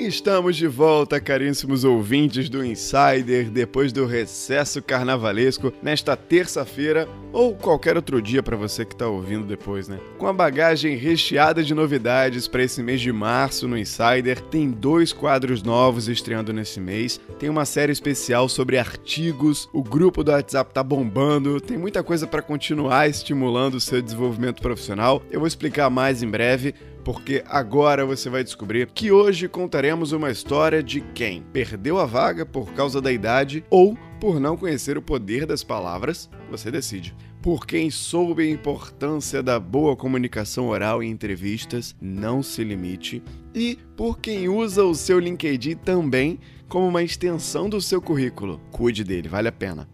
Estamos de volta, caríssimos ouvintes do Insider, depois do recesso carnavalesco, nesta terça-feira ou qualquer outro dia para você que está ouvindo depois, né? Com a bagagem recheada de novidades para esse mês de março no Insider, tem dois quadros novos estreando nesse mês, tem uma série especial sobre artigos, o grupo do WhatsApp tá bombando, tem muita coisa para continuar estimulando o seu desenvolvimento profissional. Eu vou explicar mais em breve porque agora você vai descobrir que hoje contaremos uma história de quem perdeu a vaga por causa da idade ou por não conhecer o poder das palavras, você decide. Por quem soube a importância da boa comunicação oral em entrevistas, não se limite. E por quem usa o seu LinkedIn também como uma extensão do seu currículo. Cuide dele, vale a pena.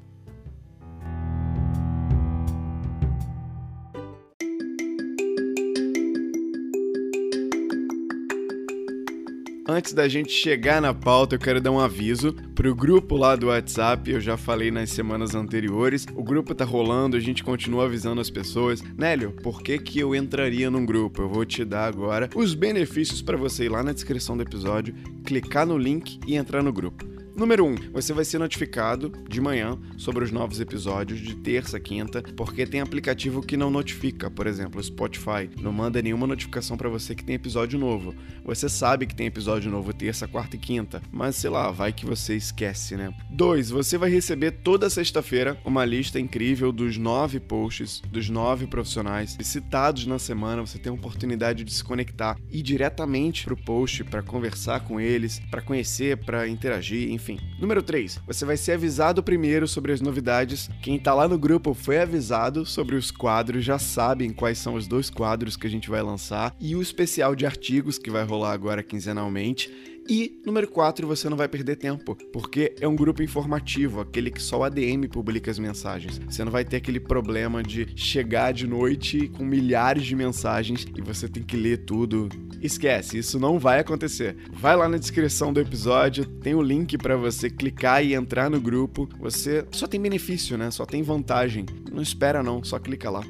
Antes da gente chegar na pauta, eu quero dar um aviso pro grupo lá do WhatsApp. Eu já falei nas semanas anteriores. O grupo tá rolando, a gente continua avisando as pessoas. Nélio, por que que eu entraria num grupo? Eu vou te dar agora os benefícios para você ir lá na descrição do episódio, clicar no link e entrar no grupo. Número 1, um, você vai ser notificado de manhã sobre os novos episódios de terça, quinta, porque tem aplicativo que não notifica, por exemplo, o Spotify não manda nenhuma notificação para você que tem episódio novo. Você sabe que tem episódio novo terça, quarta e quinta, mas sei lá, vai que você esquece, né? 2, você vai receber toda sexta-feira uma lista incrível dos nove posts dos nove profissionais citados na semana. Você tem a oportunidade de se conectar e diretamente pro post para conversar com eles, para conhecer, para interagir, enfim enfim. Número 3. Você vai ser avisado primeiro sobre as novidades. Quem tá lá no grupo foi avisado sobre os quadros, já sabem quais são os dois quadros que a gente vai lançar e o especial de artigos que vai rolar agora quinzenalmente. E número 4, você não vai perder tempo, porque é um grupo informativo, aquele que só o ADM publica as mensagens. Você não vai ter aquele problema de chegar de noite com milhares de mensagens e você tem que ler tudo. Esquece, isso não vai acontecer. Vai lá na descrição do episódio, tem o link para você clicar e entrar no grupo. Você só tem benefício, né? Só tem vantagem. Não espera não, só clica lá.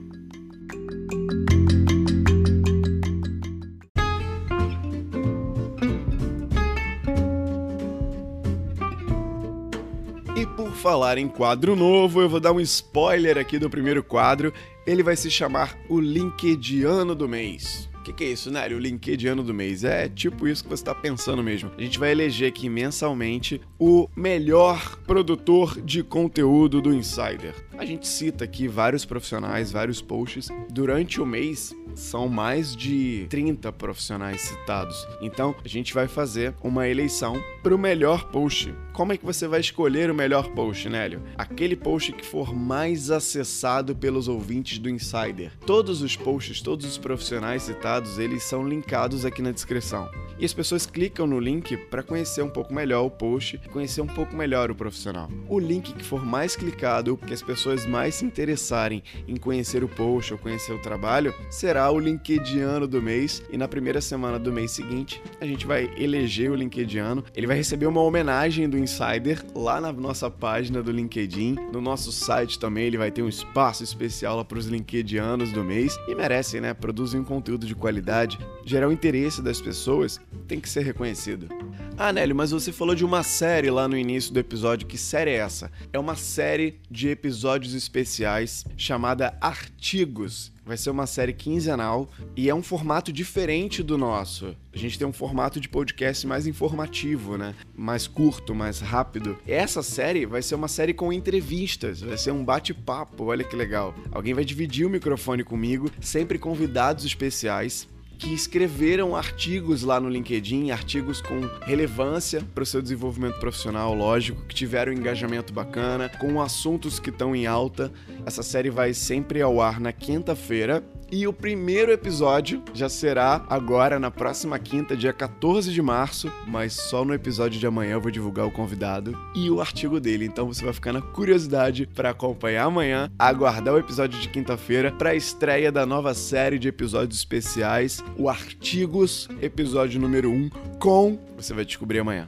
Falar em quadro novo, eu vou dar um spoiler aqui do primeiro quadro. Ele vai se chamar o LinkedIn do mês. O que, que, é isso, Nélio? O LinkedIn do mês. É tipo isso que você está pensando mesmo. A gente vai eleger aqui mensalmente o melhor produtor de conteúdo do Insider. A gente cita aqui vários profissionais, vários posts. Durante o mês, são mais de 30 profissionais citados. Então, a gente vai fazer uma eleição para o melhor post. Como é que você vai escolher o melhor post, Nélio? Aquele post que for mais acessado pelos ouvintes do Insider. Todos os posts, todos os profissionais citados, eles são linkados aqui na descrição. E as pessoas clicam no link para conhecer um pouco melhor o post conhecer um pouco melhor o profissional. O link que for mais clicado, que as pessoas mais se interessarem em conhecer o post ou conhecer o trabalho, será o LinkedIn do mês. E na primeira semana do mês seguinte, a gente vai eleger o LinkedIn. Ele vai receber uma homenagem do Insider lá na nossa página do LinkedIn. No nosso site também ele vai ter um espaço especial para os LinkedIanos do mês e merecem, né? Produzem um conteúdo de qualidade, gerar o interesse das pessoas, tem que ser reconhecido. Ah, Nélio, mas você falou de uma série lá no início do episódio. Que série é essa? É uma série de episódios especiais chamada Artigos vai ser uma série quinzenal e é um formato diferente do nosso. A gente tem um formato de podcast mais informativo, né? Mais curto, mais rápido. Essa série vai ser uma série com entrevistas, vai ser um bate-papo, olha que legal. Alguém vai dividir o microfone comigo, sempre convidados especiais que escreveram artigos lá no LinkedIn, artigos com relevância para o seu desenvolvimento profissional, lógico, que tiveram um engajamento bacana, com assuntos que estão em alta. Essa série vai sempre ao ar na quinta-feira e o primeiro episódio já será agora na próxima quinta, dia 14 de março, mas só no episódio de amanhã eu vou divulgar o convidado e o artigo dele. Então você vai ficar na curiosidade para acompanhar amanhã, aguardar o episódio de quinta-feira para a estreia da nova série de episódios especiais, o Artigos, episódio número 1 com, você vai descobrir amanhã.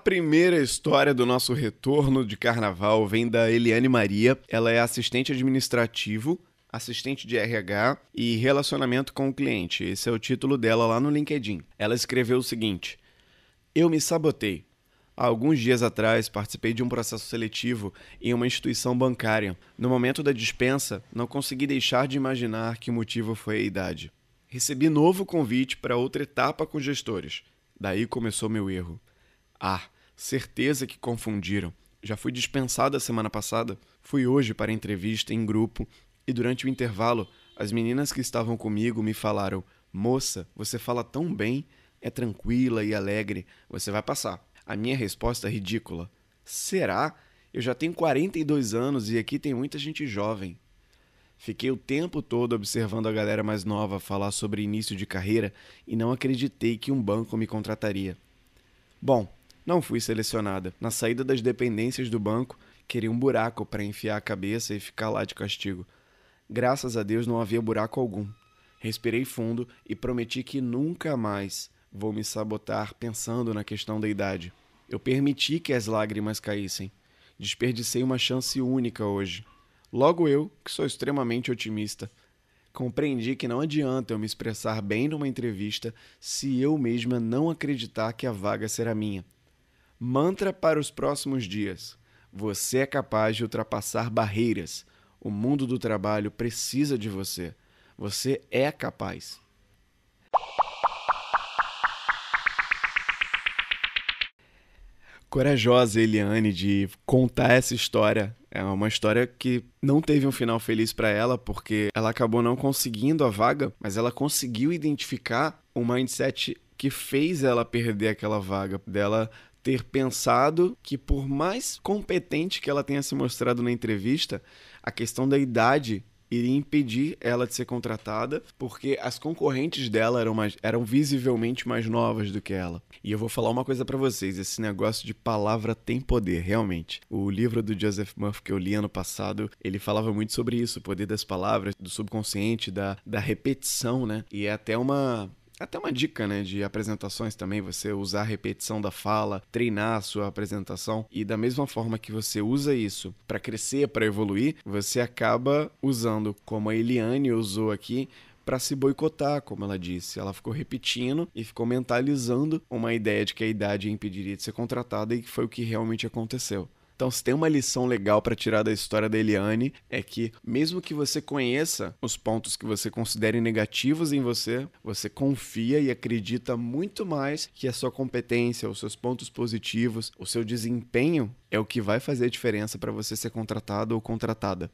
Primeira história do nosso retorno de carnaval vem da Eliane Maria. Ela é assistente administrativo assistente de RH e relacionamento com o cliente. Esse é o título dela lá no LinkedIn. Ela escreveu o seguinte: Eu me sabotei. Há alguns dias atrás, participei de um processo seletivo em uma instituição bancária. No momento da dispensa, não consegui deixar de imaginar que o motivo foi a idade. Recebi novo convite para outra etapa com gestores. Daí começou meu erro. Ah, certeza que confundiram. Já fui dispensado a semana passada. Fui hoje para a entrevista em grupo e durante o intervalo, as meninas que estavam comigo me falaram: Moça, você fala tão bem, é tranquila e alegre, você vai passar. A minha resposta é ridícula. Será? Eu já tenho 42 anos e aqui tem muita gente jovem. Fiquei o tempo todo observando a galera mais nova falar sobre início de carreira e não acreditei que um banco me contrataria. Bom, não fui selecionada. Na saída das dependências do banco, queria um buraco para enfiar a cabeça e ficar lá de castigo. Graças a Deus não havia buraco algum. Respirei fundo e prometi que nunca mais vou me sabotar pensando na questão da idade. Eu permiti que as lágrimas caíssem. Desperdicei uma chance única hoje. Logo eu, que sou extremamente otimista, compreendi que não adianta eu me expressar bem numa entrevista se eu mesma não acreditar que a vaga será minha. Mantra para os próximos dias: Você é capaz de ultrapassar barreiras o mundo do trabalho precisa de você. Você é capaz. Corajosa Eliane de contar essa história. É uma história que não teve um final feliz para ela, porque ela acabou não conseguindo a vaga, mas ela conseguiu identificar o mindset que fez ela perder aquela vaga, dela ter pensado que por mais competente que ela tenha se mostrado na entrevista, a questão da idade iria impedir ela de ser contratada, porque as concorrentes dela eram, mais, eram visivelmente mais novas do que ela. E eu vou falar uma coisa para vocês: esse negócio de palavra tem poder, realmente. O livro do Joseph Murphy que eu li ano passado, ele falava muito sobre isso, o poder das palavras, do subconsciente, da, da repetição, né? E é até uma, até uma dica, né, de apresentações também, você usar a repetição da fala, treinar a sua apresentação e da mesma forma que você usa isso para crescer, para evoluir, você acaba usando como a Eliane usou aqui para se boicotar, como ela disse. Ela ficou repetindo e ficou mentalizando uma ideia de que a idade impediria de ser contratada e que foi o que realmente aconteceu. Então, se tem uma lição legal para tirar da história da Eliane, é que, mesmo que você conheça os pontos que você considere negativos em você, você confia e acredita muito mais que a sua competência, os seus pontos positivos, o seu desempenho é o que vai fazer a diferença para você ser contratado ou contratada.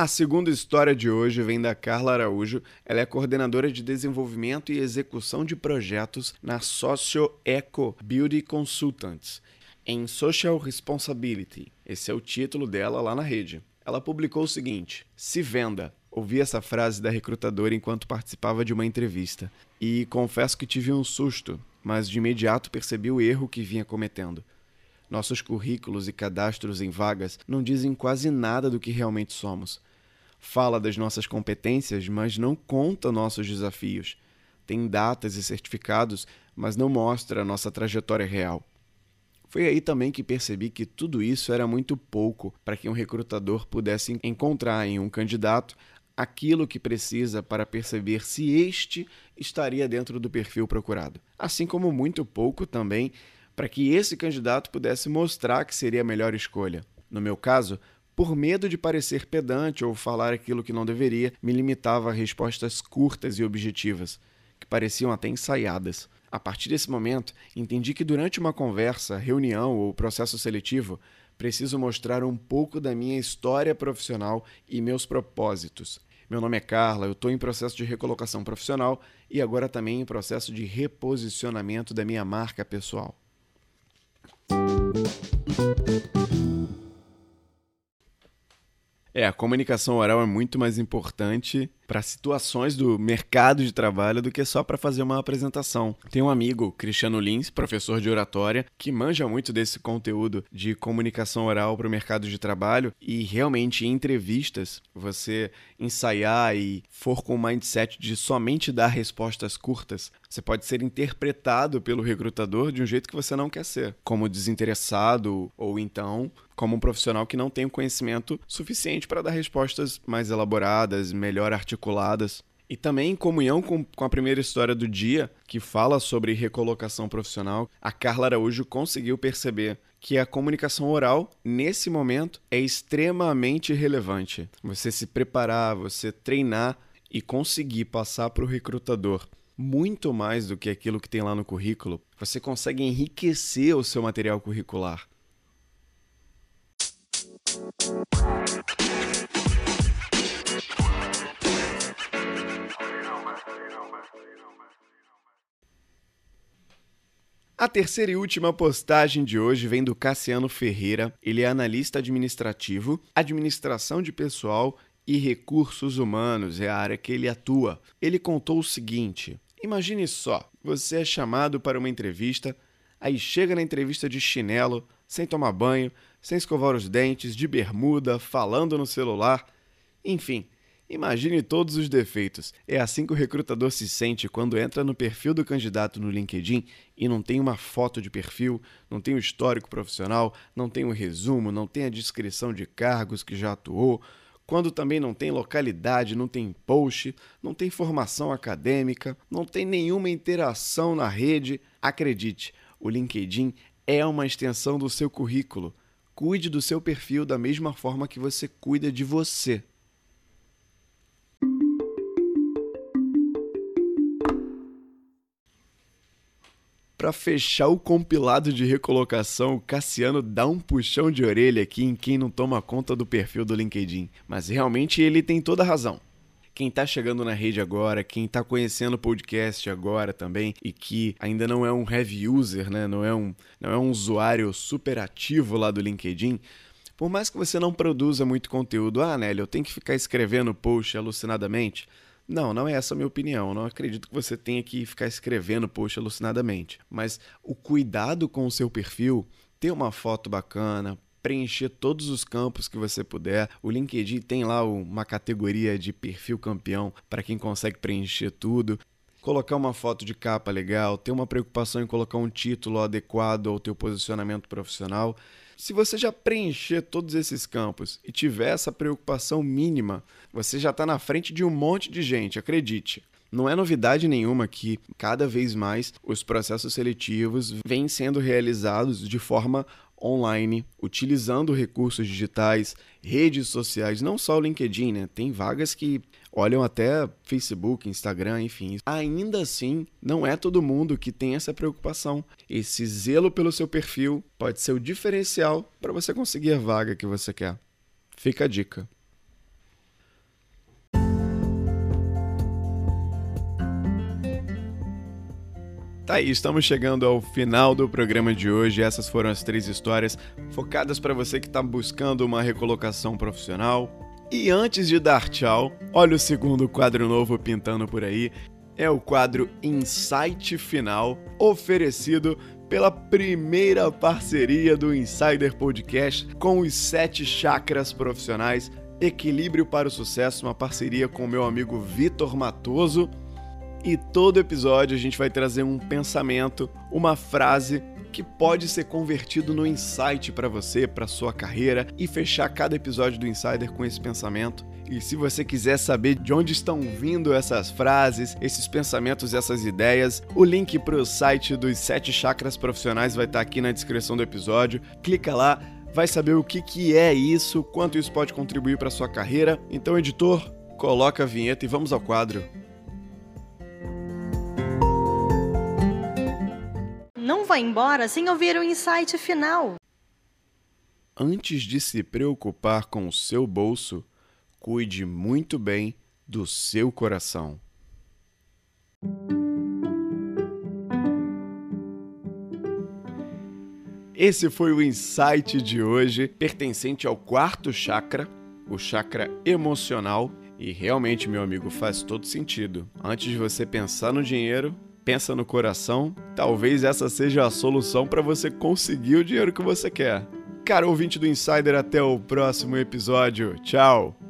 A segunda história de hoje vem da Carla Araújo. Ela é coordenadora de desenvolvimento e execução de projetos na Socio Eco Beauty Consultants em Social Responsibility. Esse é o título dela lá na rede. Ela publicou o seguinte: Se venda. Ouvi essa frase da recrutadora enquanto participava de uma entrevista e confesso que tive um susto, mas de imediato percebi o erro que vinha cometendo. Nossos currículos e cadastros em vagas não dizem quase nada do que realmente somos fala das nossas competências, mas não conta nossos desafios. Tem datas e certificados, mas não mostra a nossa trajetória real. Foi aí também que percebi que tudo isso era muito pouco para que um recrutador pudesse encontrar em um candidato aquilo que precisa para perceber se este estaria dentro do perfil procurado. Assim como muito pouco também para que esse candidato pudesse mostrar que seria a melhor escolha. No meu caso, por medo de parecer pedante ou falar aquilo que não deveria, me limitava a respostas curtas e objetivas, que pareciam até ensaiadas. A partir desse momento, entendi que durante uma conversa, reunião ou processo seletivo, preciso mostrar um pouco da minha história profissional e meus propósitos. Meu nome é Carla, eu estou em processo de recolocação profissional e agora também em processo de reposicionamento da minha marca pessoal. É, a comunicação oral é muito mais importante para situações do mercado de trabalho do que só para fazer uma apresentação. Tem um amigo, Cristiano Lins, professor de oratória, que manja muito desse conteúdo de comunicação oral para o mercado de trabalho e realmente em entrevistas você ensaiar e for com o mindset de somente dar respostas curtas, você pode ser interpretado pelo recrutador de um jeito que você não quer ser, como desinteressado ou então como um profissional que não tem o conhecimento suficiente para dar respostas mais elaboradas, melhor articuladas. E também em comunhão com, com, a primeira história do dia, que fala sobre recolocação profissional, a Carla Araújo conseguiu perceber que a comunicação oral, nesse momento, é extremamente relevante. Você se preparar, você treinar e conseguir passar para o recrutador muito mais do que aquilo que tem lá no currículo, você consegue enriquecer o seu material curricular. A terceira e última postagem de hoje vem do Cassiano Ferreira. Ele é analista administrativo, administração de pessoal e recursos humanos, é a área que ele atua. Ele contou o seguinte: Imagine só, você é chamado para uma entrevista, aí chega na entrevista de chinelo, sem tomar banho, sem escovar os dentes, de bermuda, falando no celular. Enfim, imagine todos os defeitos. É assim que o recrutador se sente quando entra no perfil do candidato no LinkedIn e não tem uma foto de perfil, não tem o histórico profissional, não tem o resumo, não tem a descrição de cargos que já atuou. Quando também não tem localidade, não tem post, não tem formação acadêmica, não tem nenhuma interação na rede, acredite, o LinkedIn é uma extensão do seu currículo. Cuide do seu perfil da mesma forma que você cuida de você. Para fechar o compilado de recolocação, o Cassiano dá um puxão de orelha aqui em quem não toma conta do perfil do LinkedIn. Mas realmente ele tem toda a razão quem está chegando na rede agora, quem está conhecendo o podcast agora também e que ainda não é um heavy user, né? não, é um, não é um usuário super ativo lá do LinkedIn, por mais que você não produza muito conteúdo, ah, Nelly, eu tenho que ficar escrevendo post alucinadamente. Não, não é essa a minha opinião. Não acredito que você tenha que ficar escrevendo post alucinadamente. Mas o cuidado com o seu perfil, ter uma foto bacana, preencher todos os campos que você puder. O LinkedIn tem lá uma categoria de perfil campeão para quem consegue preencher tudo. Colocar uma foto de capa legal, ter uma preocupação em colocar um título adequado ao teu posicionamento profissional. Se você já preencher todos esses campos e tiver essa preocupação mínima, você já está na frente de um monte de gente, acredite. Não é novidade nenhuma que cada vez mais os processos seletivos vêm sendo realizados de forma online, utilizando recursos digitais, redes sociais, não só o LinkedIn, né? Tem vagas que olham até Facebook, Instagram, enfim. Ainda assim, não é todo mundo que tem essa preocupação. Esse zelo pelo seu perfil pode ser o diferencial para você conseguir a vaga que você quer. Fica a dica. Tá aí, estamos chegando ao final do programa de hoje. Essas foram as três histórias focadas para você que está buscando uma recolocação profissional. E antes de dar tchau, olha o segundo quadro novo pintando por aí. É o quadro Insight Final, oferecido pela primeira parceria do Insider Podcast com os sete chakras profissionais. Equilíbrio para o Sucesso, uma parceria com meu amigo Vitor Matoso e todo episódio a gente vai trazer um pensamento, uma frase que pode ser convertido no insight para você, para sua carreira e fechar cada episódio do Insider com esse pensamento. E se você quiser saber de onde estão vindo essas frases, esses pensamentos, essas ideias, o link para o site dos sete chakras profissionais vai estar aqui na descrição do episódio. Clica lá, vai saber o que, que é isso, quanto isso pode contribuir para sua carreira. Então, editor, coloca a vinheta e vamos ao quadro. Não vá embora sem ouvir o insight final. Antes de se preocupar com o seu bolso, cuide muito bem do seu coração. Esse foi o insight de hoje, pertencente ao quarto chakra, o chakra emocional. E realmente, meu amigo, faz todo sentido. Antes de você pensar no dinheiro, pensa no coração. Talvez essa seja a solução para você conseguir o dinheiro que você quer. Cara, ouvinte do Insider, até o próximo episódio. Tchau!